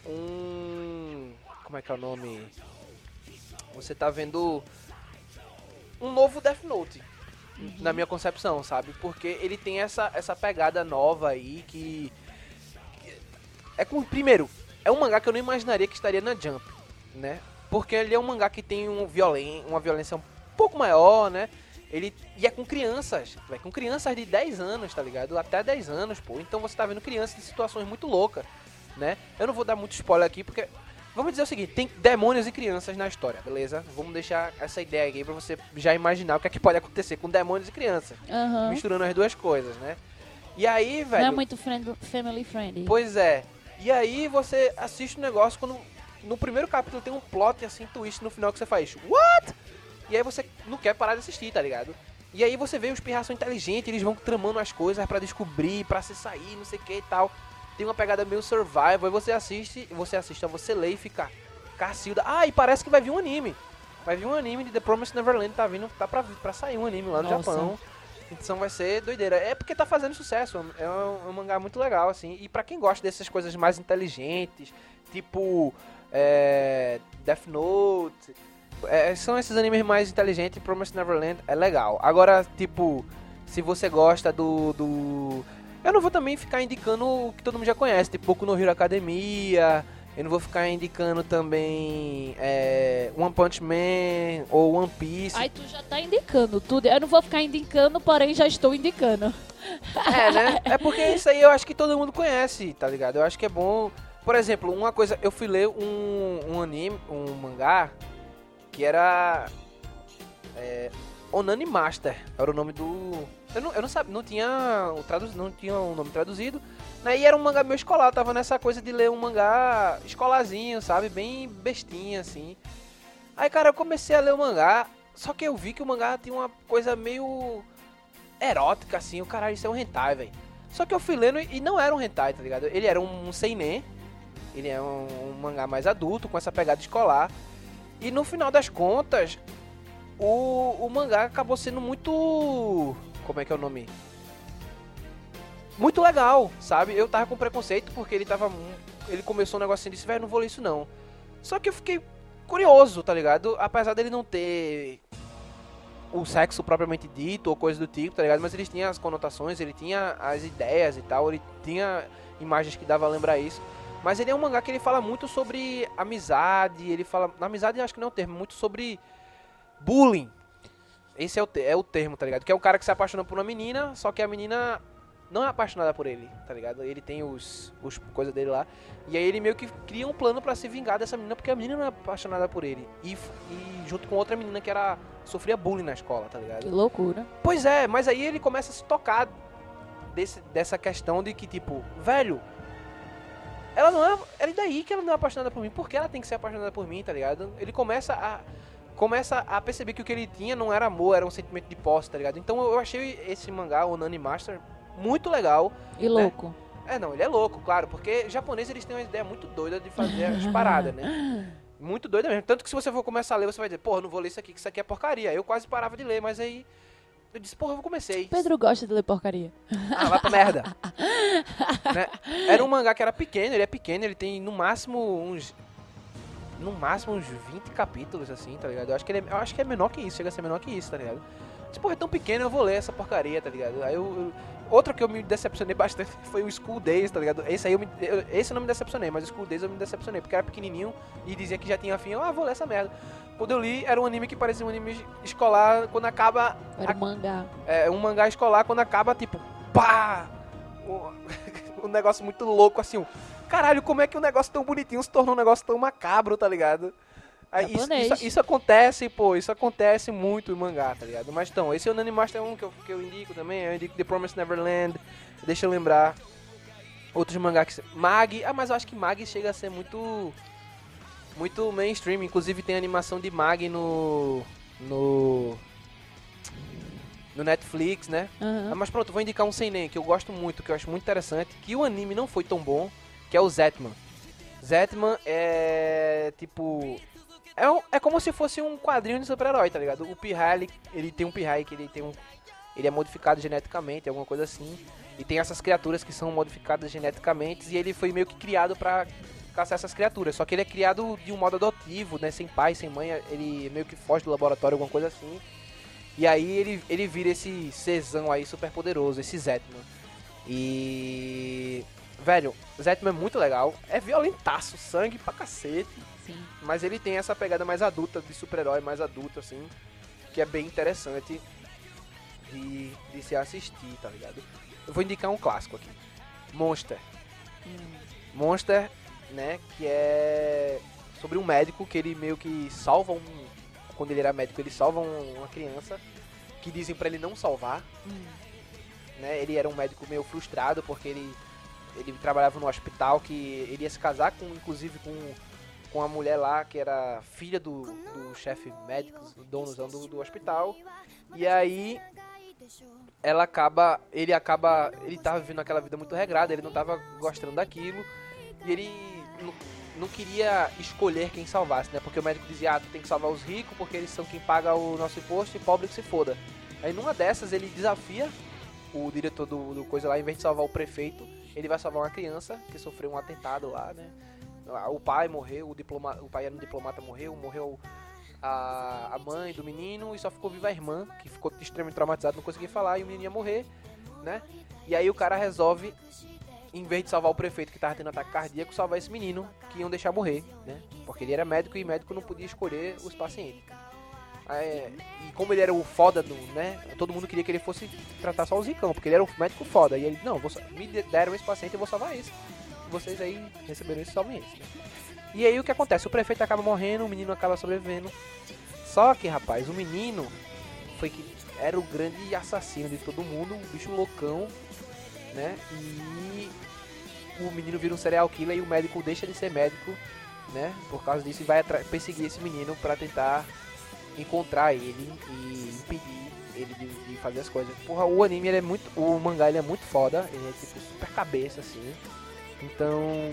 um. Como é que é o nome? Você tá vendo. Um novo Death Note. Na minha concepção, sabe? Porque ele tem essa, essa pegada nova aí que. É com. Primeiro, é um mangá que eu não imaginaria que estaria na Jump, né? Porque ele é um mangá que tem um violen, uma violência um pouco maior, né? Ele e é com crianças, vai com crianças de 10 anos, tá ligado? Até 10 anos, pô. Então você tá vendo crianças em situações muito loucas, né? Eu não vou dar muito spoiler aqui porque vamos dizer o seguinte, tem demônios e crianças na história, beleza? Vamos deixar essa ideia aqui pra você já imaginar o que é que pode acontecer com demônios e crianças, Aham. misturando as duas coisas, né? E aí, velho, Não é muito friend, family friendly. Pois é. E aí você assiste o negócio quando no primeiro capítulo tem um plot assim, twist no final que você faz, what? E aí você não quer parar de assistir, tá ligado? E aí você vê os pirras são inteligentes, eles vão tramando as coisas pra descobrir, pra se sair, não sei o que e tal. Tem uma pegada meio survival, e você assiste, você assiste, você lê e fica cacilda. Ah, e parece que vai vir um anime. Vai vir um anime de The Promised Neverland, tá vindo, tá pra, pra sair um anime lá no Nossa. Japão. Então vai ser doideira. É porque tá fazendo sucesso. É um, é um mangá muito legal, assim. E pra quem gosta dessas coisas mais inteligentes, tipo é, Death Note, é, são esses animes mais inteligentes. Promised Neverland é legal. Agora, tipo, se você gosta do, do. Eu não vou também ficar indicando o que todo mundo já conhece, tipo Boku no Hero Academia. Eu não vou ficar indicando também é, One Punch Man ou One Piece. Aí tu já tá indicando tudo. Eu não vou ficar indicando, porém já estou indicando. É, né? É porque isso aí eu acho que todo mundo conhece, tá ligado? Eu acho que é bom. Por exemplo, uma coisa, eu fui ler um, um anime, um mangá, que era. É, Onani Master, era o nome do. Eu não, eu não sabia, não tinha, o tradu, não tinha o nome traduzido. Né? E era um mangá meu escolar, tava nessa coisa de ler um mangá escolarzinho, sabe? Bem bestinha, assim. Aí, cara, eu comecei a ler o mangá, só que eu vi que o mangá tinha uma coisa meio erótica, assim, o caralho, isso é um hentai, velho. Só que eu fui lendo e não era um hentai, tá ligado? Ele era um, um seinen, ele é um, um mangá mais adulto, com essa pegada escolar. E no final das contas, o, o mangá acabou sendo muito... Como é que é o nome? Muito legal, sabe? Eu tava com preconceito porque ele tava... Ele começou um negocinho e disse, velho, não vou ler isso não. Só que eu fiquei curioso, tá ligado? Apesar dele não ter o sexo propriamente dito ou coisa do tipo, tá ligado? Mas ele tinha as conotações, ele tinha as ideias e tal, ele tinha imagens que dava a lembrar isso. Mas ele é um mangá que ele fala muito sobre amizade, ele fala. Na amizade acho que não é o termo, muito sobre bullying. Esse é o, é o termo, tá ligado? Que é o cara que se apaixona por uma menina, só que a menina não é apaixonada por ele, tá ligado? Ele tem os, os coisas dele lá. E aí ele meio que cria um plano pra se vingar dessa menina, porque a menina não é apaixonada por ele. E, e junto com outra menina que era sofria bullying na escola, tá ligado? Que loucura. Pois é, mas aí ele começa a se tocar desse, dessa questão de que, tipo, velho, ela não é. É daí que ela não é apaixonada por mim. Por que ela tem que ser apaixonada por mim, tá ligado? Ele começa a. Começa a perceber que o que ele tinha não era amor, era um sentimento de posse, tá ligado? Então eu achei esse mangá, o Nani Master, muito legal. E louco. É, não, ele é louco, claro, porque japonês eles têm uma ideia muito doida de fazer as paradas, né? Muito doida mesmo. Tanto que se você for começar a ler, você vai dizer, porra, não vou ler isso aqui, que isso aqui é porcaria. Eu quase parava de ler, mas aí eu disse, porra, eu comecei. Pedro gosta de ler porcaria. Ah, vai pra merda. Né? Era um mangá que era pequeno, ele é pequeno, ele tem no máximo uns. No máximo uns 20 capítulos, assim, tá ligado? Eu acho que, ele é, eu acho que é menor que isso, chega a ser menor que isso, tá ligado? Esse porra é tão pequeno, eu vou ler essa porcaria, tá ligado? Aí eu, eu- Outra que eu me decepcionei bastante foi o School Days, tá ligado? Esse aí eu, me, eu- esse eu não me decepcionei, mas o School Days eu me decepcionei, porque era pequenininho e dizia que já tinha fim. Eu, ah, vou ler essa merda. Quando eu li, era um anime que parecia um anime escolar, quando acaba Era um mangá. é, um mangá escolar quando acaba, tipo, pá! Um, um negócio muito louco, assim, um, caralho, como é que um negócio tão bonitinho se tornou um negócio tão macabro, tá ligado? Aí, isso, isso, isso acontece, pô, isso acontece muito em mangá, tá ligado? Mas então, esse é o Animaster 1 que eu, que eu indico também, eu indico The Promised Neverland, deixa eu lembrar outros mangá que... Mag, ah, mas eu acho que Mag chega a ser muito... Muito mainstream, inclusive tem animação de Mag no... No... No Netflix, né? Aham. Ah, mas pronto, vou indicar um seinen que eu gosto muito, que eu acho muito interessante, que o anime não foi tão bom, que é o Zetman. Zetman é tipo é, um- é como se fosse um quadrinho de super-herói, tá ligado? O Pirrai, ele, ele tem um Pirrai que ele tem um ele é modificado geneticamente, alguma coisa assim, e tem essas criaturas que são modificadas geneticamente e ele foi meio que criado pra caçar essas criaturas, só que ele é criado de um modo adotivo, né, sem pai, sem mãe, ele meio que foge do laboratório, alguma coisa assim. E aí ele, ele vira esse Czão aí super poderoso, esse Zetman. E. Velho, Zetman é muito legal. É violentaço, sangue pra cacete. Sim. Mas ele tem essa pegada mais adulta, de super-herói mais adulto, assim. Que é bem interessante de, de se assistir, tá ligado? Eu vou indicar um clássico aqui: Monster. Monster, né? Que é sobre um médico que ele meio que salva um. Quando ele era médico, ele salva um- uma criança que dizem pra ele não salvar. Né? Ele era um médico meio frustrado porque ele, ele trabalhava no hospital que ele ia se casar com, inclusive, com, com a mulher lá que era filha do, do chefe médico, do donozão do, do hospital. E aí ela acaba, ele acaba, ele tava vivendo aquela vida muito regrada, ele não tava gostando daquilo e ele não, não queria escolher quem salvasse, né? Porque o médico dizia, ah, tu tem que salvar os ricos porque eles são quem paga o nosso imposto e pobre que se foda. Aí numa dessas ele desafia o diretor do, do coisa lá, em vez de salvar o prefeito, ele vai salvar uma criança que sofreu um atentado lá, né? O pai morreu, o, diploma, o pai era um diplomata, morreu, morreu a, a mãe do menino e só ficou viva a irmã, que ficou extremamente traumatizada, não conseguia falar, e o menino ia morrer, né? E aí o cara resolve, em vez de salvar o prefeito que tava tendo ataque cardíaco, salvar esse menino que iam deixar morrer, né? Porque ele era médico e médico não podia escolher os pacientes. É, e como ele era o foda do, né? Todo mundo queria que ele fosse tratar só os ricão, porque ele era o médico foda. E ele, não, vou, me deram esse paciente, eu vou salvar esse. Vocês aí receberam esse, salvem esse. né? E aí o que acontece? O prefeito acaba morrendo, o menino acaba sobrevivendo. Só que, rapaz, o menino foi que era o grande assassino de todo mundo, um bicho loucão, né? E o menino vira um serial killer e o médico deixa de ser médico, né? Por causa disso e vai perseguir esse menino pra tentar encontrar ele e impedir ele de, de fazer as coisas. Porra, o anime ele é muito. O mangá ele é muito foda, ele é tipo super cabeça assim. Então,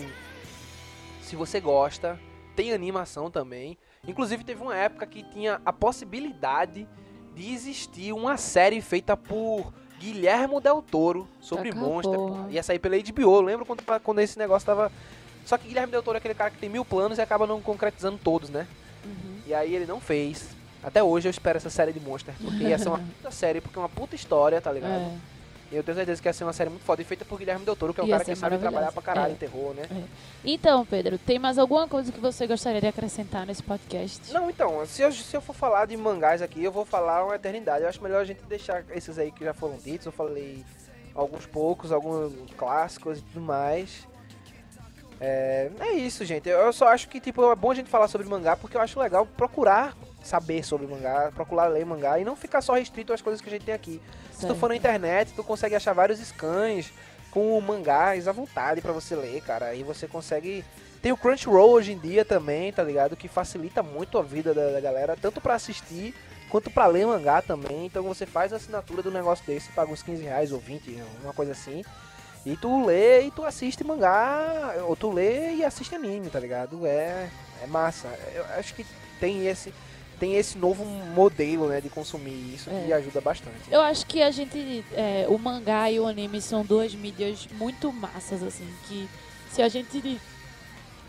se você gosta, tem animação também. Inclusive teve uma época que tinha a possibilidade de existir uma série feita por Guilhermo Del Toro sobre Taca a Monster. porra. Ia sair pela HBO. Lembro quando, quando esse negócio tava. Só que Guilherme Del Toro é aquele cara que tem mil planos e acaba não concretizando todos, né? Uhum. E aí ele não fez. Até hoje eu espero essa série de Monster. Porque ia ser uma puta série, porque é uma puta história, tá ligado? É. Eu tenho certeza que ia ser uma série muito foda e feita por Guilherme Del Toro, que é um Ia cara que sabe trabalhar pra caralho É. em terror, né? Então, Pedro, tem mais alguma coisa que você gostaria de acrescentar nesse podcast? Não, então, se eu, se eu for falar de mangás aqui, eu vou falar uma eternidade. Eu acho melhor a gente deixar esses aí que já foram ditos. Eu falei alguns poucos, alguns clássicos e tudo mais. É, é isso, gente. Eu só acho que tipo, é bom a gente falar sobre mangá porque eu acho legal procurar saber sobre mangá, procurar ler mangá e não ficar só restrito às coisas que a gente tem aqui. Se tu for na internet, tu consegue achar vários scans com mangás à vontade pra você ler, cara. Aí você consegue. Tem o Crunchyroll hoje em dia também, tá ligado? Que facilita muito a vida da, da galera, tanto pra assistir quanto pra ler mangá também. Então você faz a assinatura do negócio desse, paga uns 15 reais ou 20, uma coisa assim. E tu lê e tu assiste mangá, ou tu lê e assiste anime, tá ligado? É, é massa. Eu acho que tem esse, tem esse novo modelo, né, de consumir isso que É. ajuda bastante. Eu acho que a gente. é, o mangá e o anime são duas mídias muito massas, assim, que se a gente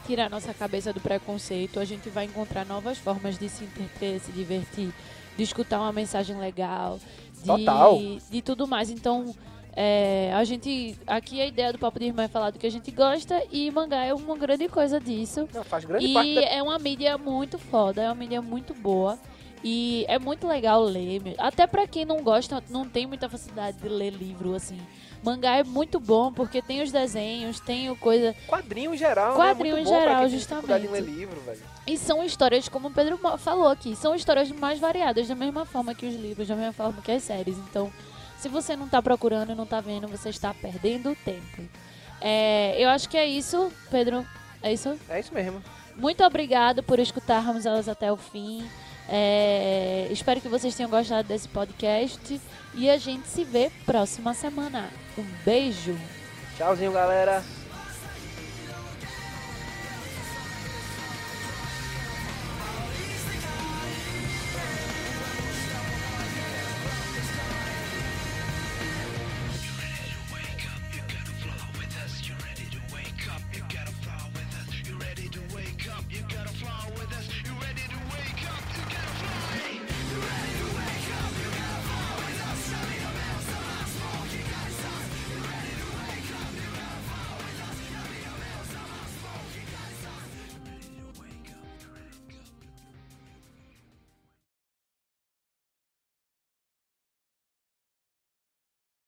tirar nossa cabeça do preconceito, a gente vai encontrar novas formas de se entreter, se divertir de escutar uma mensagem legal, de, Total. de tudo mais. Então, é, a gente. Aqui a ideia do Papo de Irmã é falar do que a gente gosta e mangá é uma grande coisa disso. Não, faz grande parte E da... é uma mídia muito foda, é uma mídia muito boa. E é muito legal ler. Até pra quem não gosta, não tem muita facilidade de ler livro, assim. Mangá é muito bom porque tem os desenhos, tem o coisa. Quadrinho em geral, Quadrinho né? em Muito bom pra geral, em justamente. ler livro, velho. E são histórias, como o Pedro falou aqui, são histórias mais variadas, da mesma forma que os livros, da mesma forma que as séries. Então, se você não tá procurando e não tá vendo, você está perdendo tempo. É, eu acho que é isso, Pedro. É isso? É isso mesmo. Muito obrigado por escutarmos elas até o fim. É, espero que vocês tenham gostado desse podcast. E a gente se vê próxima semana. Um beijo! Tchauzinho, galera.